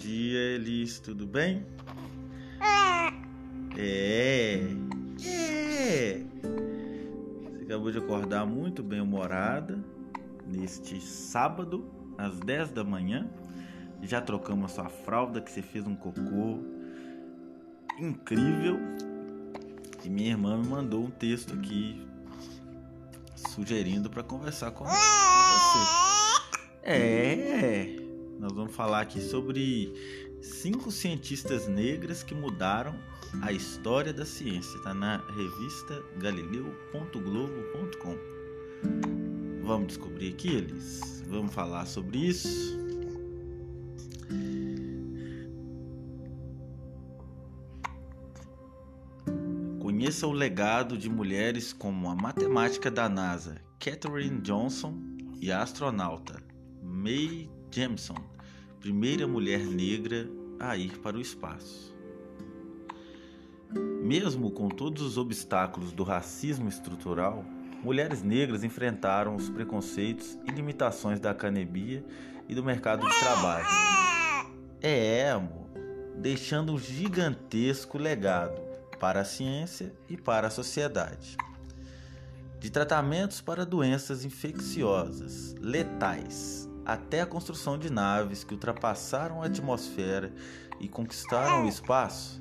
dia, Elis, tudo bem? É. É. Você acabou de acordar muito bem humorada neste sábado, às 10 da manhã. Já trocamos a sua fralda, que você fez um cocô incrível. E minha irmã me mandou um texto aqui sugerindo para conversar com você. É, nós vamos falar aqui sobre cinco cientistas negras que mudaram a história da ciência. Está na revista galileu.globo.com. Vamos descobrir aqui eles. Vamos falar sobre isso. Conheça o legado de mulheres como a matemática da NASA, Katherine Johnson, e a astronauta Mae Jemison, primeira mulher negra a ir para o espaço. Mesmo com todos os obstáculos do racismo estrutural, mulheres negras enfrentaram os preconceitos e limitações da academia e do mercado de trabalho. É, amor, deixando um gigantesco legado para a ciência e para a sociedade. De tratamentos para doenças infecciosas, letais, até a construção de naves que ultrapassaram a atmosfera e conquistaram o espaço,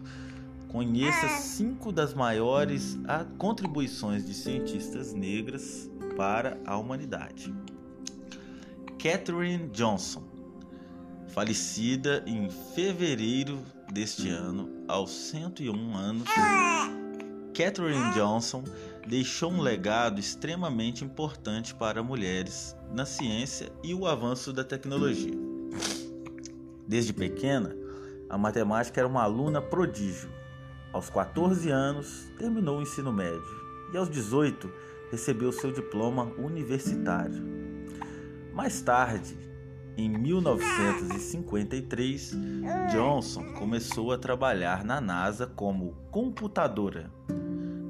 conheça cinco das maiores contribuições de cientistas negras para a humanidade. Katherine Johnson, falecida em fevereiro deste ano, aos 101 anos, Katherine Johnson deixou um legado extremamente importante para mulheres na ciência e o avanço da tecnologia. Desde pequena, a matemática era uma aluna prodígio. Aos 14 anos, terminou o ensino médio e aos 18 recebeu seu diploma universitário. Mais tarde, em 1953, Johnson começou a trabalhar na NASA como computadora,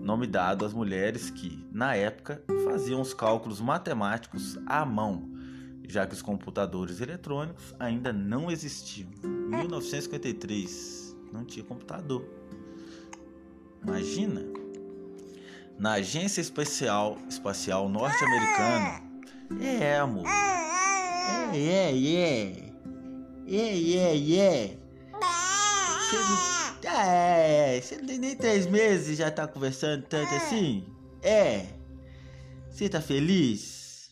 nome dado às mulheres que, na época, faziam os cálculos matemáticos à mão, já que os computadores eletrônicos ainda não existiam. Em 1953, não tinha computador. Imagina! Na Agência Espacial, Espacial Norte-Americana, é, amor é, é, é. É, é, é. Você não, é, você não tem nem três meses e já tá conversando tanto assim? É. Você tá feliz?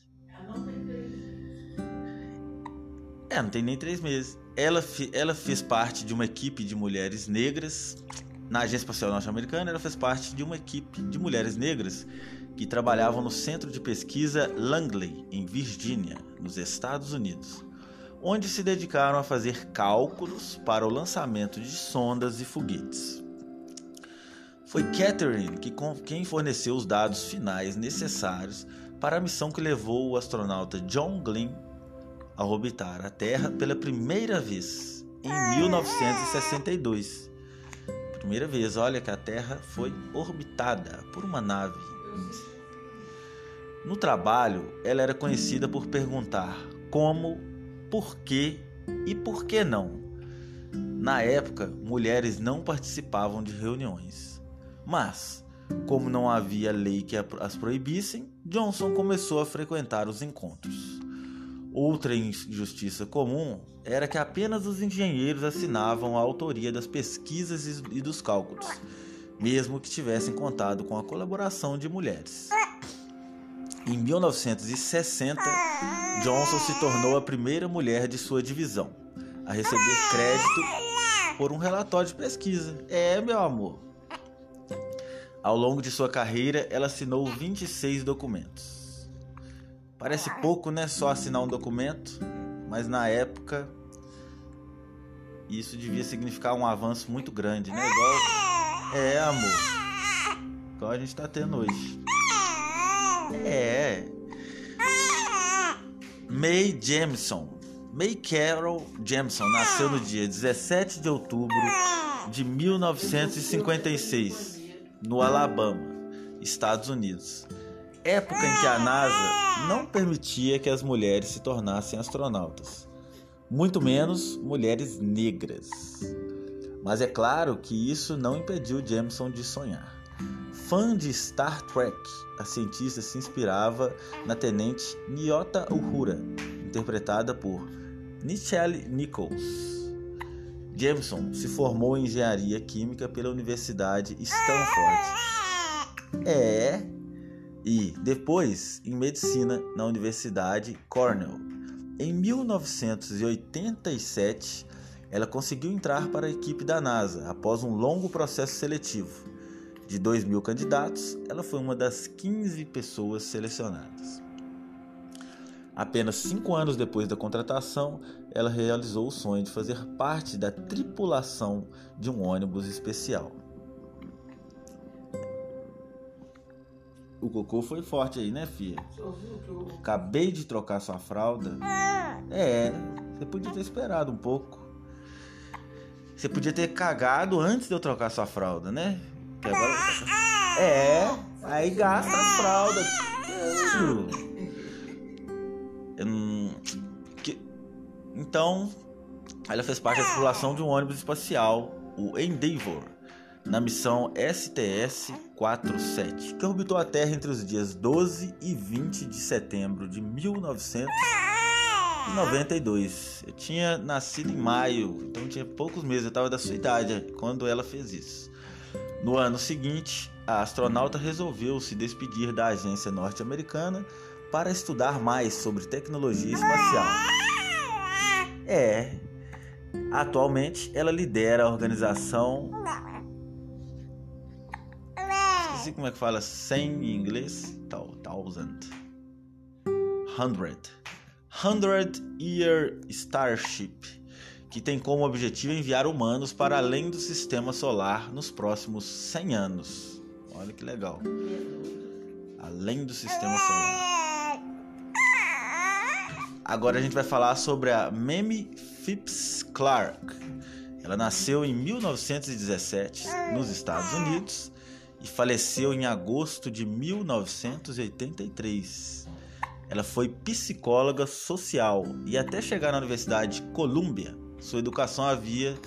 É, não tem nem três meses. Ela, ela fez parte de uma equipe de mulheres negras. Na Agência Espacial Norte-Americana, ela fez parte de uma equipe de mulheres negras que trabalhavam no Centro de Pesquisa Langley, em Virgínia, nos Estados Unidos, onde se dedicaram a fazer cálculos para o lançamento de sondas e foguetes. Foi Catherine que, quem forneceu os dados finais necessários para a missão que levou o astronauta John Glenn a orbitar a Terra pela primeira vez em 1962. Primeira vez, olha que a Terra foi orbitada por uma nave no trabalho, ela era conhecida por perguntar como, por quê e por que não. Na época, mulheres não participavam de reuniões. Mas, como não havia lei que as proibissem, Johnson começou a frequentar os encontros. Outra injustiça comum era que apenas os engenheiros assinavam a autoria das pesquisas e dos cálculos mesmo que tivessem contado com a colaboração de mulheres. Em 1960, Johnson se tornou a primeira mulher de sua divisão a receber crédito por um relatório de pesquisa. É, meu amor. Ao longo de sua carreira, ela assinou 26 documentos. Parece pouco, né? Só assinar um documento, mas na época isso devia significar um avanço muito grande, né? Igual é, amor. Igual a gente tá tendo hoje. É. May Jameson. May Carol Jameson nasceu no dia 17 de outubro de 1956, no Alabama, Estados Unidos. Época em que a NASA não permitia que as mulheres se tornassem astronautas. muito menos mulheres negras. Mas é claro que isso não impediu Jameson de sonhar. Fã de Star Trek, a cientista se inspirava na tenente Nyota Uhura, interpretada por Nichelle Nichols. Jameson se formou em engenharia química pela Universidade Stanford. É. E depois em medicina na Universidade Cornell. Em 1987, ela conseguiu entrar para a equipe da NASA após um longo processo seletivo. De 2 mil candidatos, ela foi uma das 15 pessoas selecionadas. Apenas cinco anos depois da contratação, ela realizou o sonho de fazer parte da tripulação de um ônibus especial. O cocô foi forte aí, né, filha? Acabei de trocar sua fralda. É, você podia ter esperado um pouco. Você podia ter cagado antes de eu trocar sua fralda, né? É, aí gasta as fraldas. Então, ela fez parte da tripulação de um ônibus espacial, o Endeavour, na missão STS-47, que orbitou a Terra entre os dias 12 e 20 de setembro de 1992. Eu tinha nascido em maio, então tinha poucos meses, eu estava da sua idade quando ela fez isso. No ano seguinte, a astronauta resolveu se despedir da agência norte-americana para estudar mais sobre tecnologia espacial. É. Atualmente, ela lidera a organização. Esqueci como é que fala 100 em inglês. Thousand. Hundred. Hundred Year Starship, que tem como objetivo enviar humanos para além do sistema solar nos próximos 100 anos. Olha que legal. Além do sistema solar. Agora a gente vai falar sobre a Mamie Phipps Clark. Ela nasceu em 1917 nos Estados Unidos e faleceu em agosto de 1983. Ela foi psicóloga social e até chegar na Universidade de Columbia, sua educação havia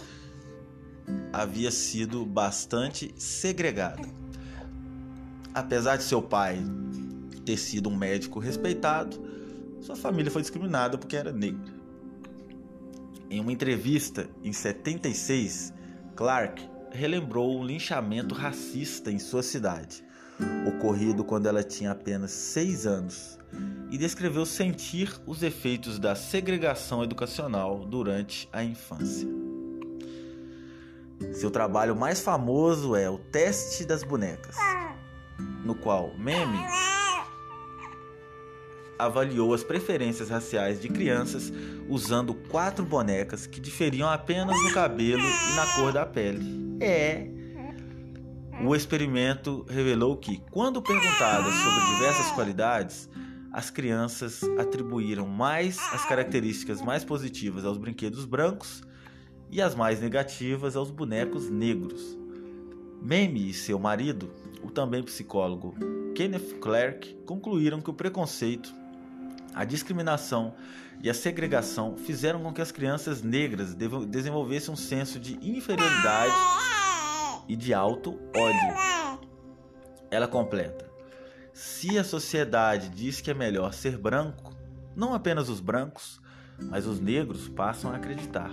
havia sido bastante segregada. Apesar de seu pai ter sido um médico respeitado, sua família foi discriminada porque era negra. Em uma entrevista em 76, Clark relembrou um linchamento racista em sua cidade, ocorrido quando ela tinha apenas seis anos, e descreveu sentir os efeitos da segregação educacional durante a infância. Seu trabalho mais famoso é O Teste das Bonecas, no qual Meme avaliou as preferências raciais de crianças usando quatro bonecas que diferiam apenas no cabelo e na cor da pele. É. O experimento revelou que, quando perguntadas sobre diversas qualidades, as crianças atribuíram mais as características mais positivas aos brinquedos brancos e as mais negativas aos bonecos negros. Meme e seu marido, o também psicólogo Kenneth Clark, concluíram que o preconceito a discriminação e a segregação fizeram com que as crianças negras desenvolvessem um senso de inferioridade e de alto ódio. Ela completa: Se a sociedade diz que é melhor ser branco, não apenas os brancos, mas os negros passam a acreditar.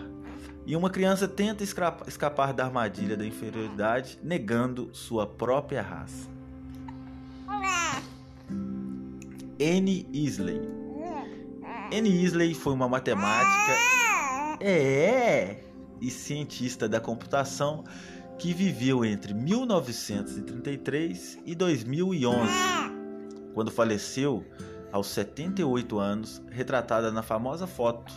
E uma criança tenta escapar da armadilha da inferioridade negando sua própria raça. Anne Isley Anne Isley foi uma matemática é, e cientista da computação que viveu entre 1933 e 2011, quando faleceu aos 78 anos, retratada na famosa foto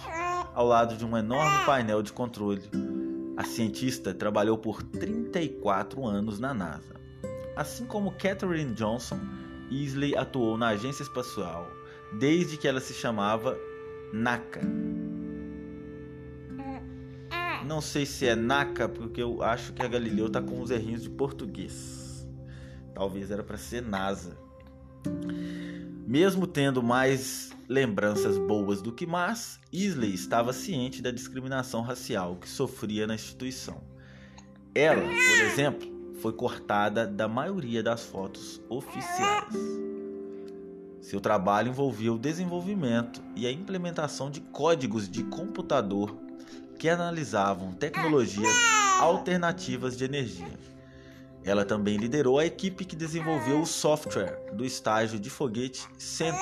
ao lado de um enorme painel de controle. A cientista trabalhou por 34 anos na NASA. Assim como Katherine Johnson, Isley atuou na Agência Espacial desde que ela se chamava Naka. Não sei se é Naka, porque eu acho que a Galileu tá com uns errinhos de português. Talvez era para ser NASA. Mesmo tendo mais lembranças boas do que más, Isley estava ciente da discriminação racial que sofria na instituição. Ela, por exemplo, foi cortada da maioria das fotos oficiais. Seu trabalho envolvia o desenvolvimento e a implementação de códigos de computador que analisavam tecnologias alternativas de energia. Ela também liderou a equipe que desenvolveu o software do estágio de foguete Centaur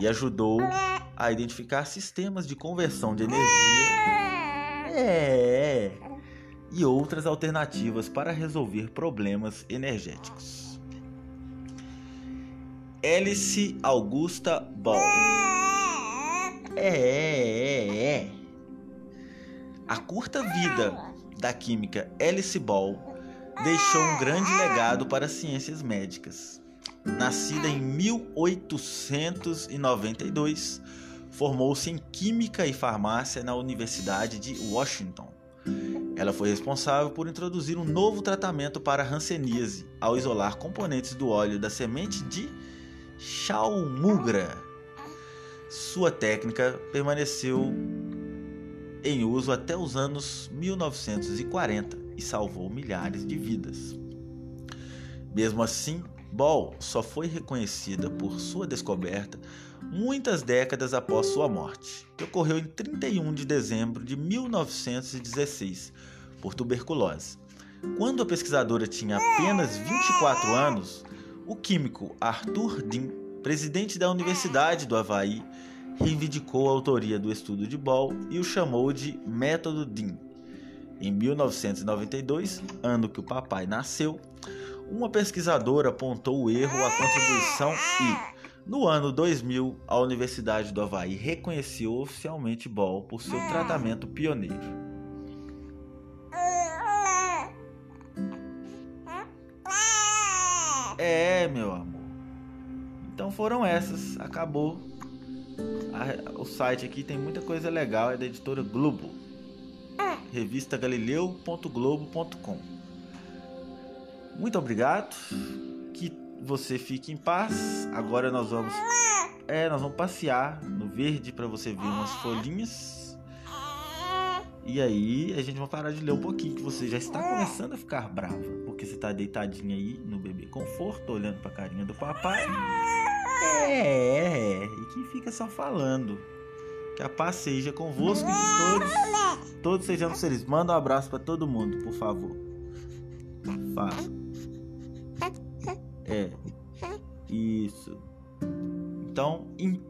e ajudou a identificar sistemas de conversão de energia é, e outras alternativas para resolver problemas energéticos. Alice Augusta Ball. É, é, é. A curta vida da química Alice Ball deixou um grande legado para as ciências médicas. Nascida em 1892, formou-se em Química e Farmácia na Universidade de Washington. Ela foi responsável por introduzir um novo tratamento para a hanseníase ao isolar componentes do óleo da semente de chalmugra. Sua técnica permaneceu em uso até os anos 1940 e salvou milhares de vidas. Mesmo assim, Ball só foi reconhecida por sua descoberta muitas décadas após sua morte, que ocorreu em 31 de dezembro de 1916, por tuberculose. Quando a pesquisadora tinha apenas 24 anos, o químico Arthur Dean, presidente da Universidade do Havaí, reivindicou a autoria do estudo de Ball e o chamou de Método Dean. Em 1992, ano que o papai nasceu, uma pesquisadora apontou o erro à contribuição e, no ano 2000, a Universidade do Havaí reconheceu oficialmente Ball por seu tratamento pioneiro. É, meu amor. Então foram essas. Acabou. O site aqui tem muita coisa legal. É da editora Globo revista galileu.globo.com. Muito obrigado. Que você fique em paz. Agora nós vamos é, nós vamos passear no verde para você ver umas folhinhas. E aí a gente vai parar de ler um pouquinho que você já está começando a ficar brava, porque você está deitadinha aí no bebê conforto, olhando para a carinha do papai. É, e que fica só falando. Que a paz seja convosco e todos. Todos sejamos felizes. Manda um abraço para todo mundo, por favor. Fala. É. Isso. Então, em.